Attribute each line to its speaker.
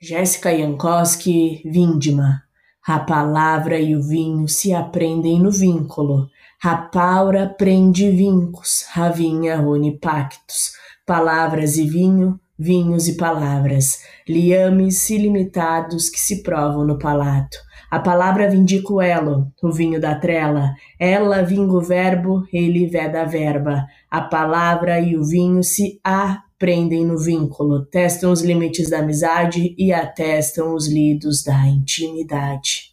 Speaker 1: Jéssica Jankowski, Vindima. A palavra e o vinho se aprendem no vínculo. A paura prende vincos, a vinha une pactos. Palavras e vinho, vinhos e palavras. Liames ilimitados que se provam no palato. A palavra vindica o elo, o vinho da trela. Ela vinga o verbo, ele veda a verba. A palavra e o vinho se a prendem no vínculo, testam os limites da amizade e atestam os lidos da intimidade.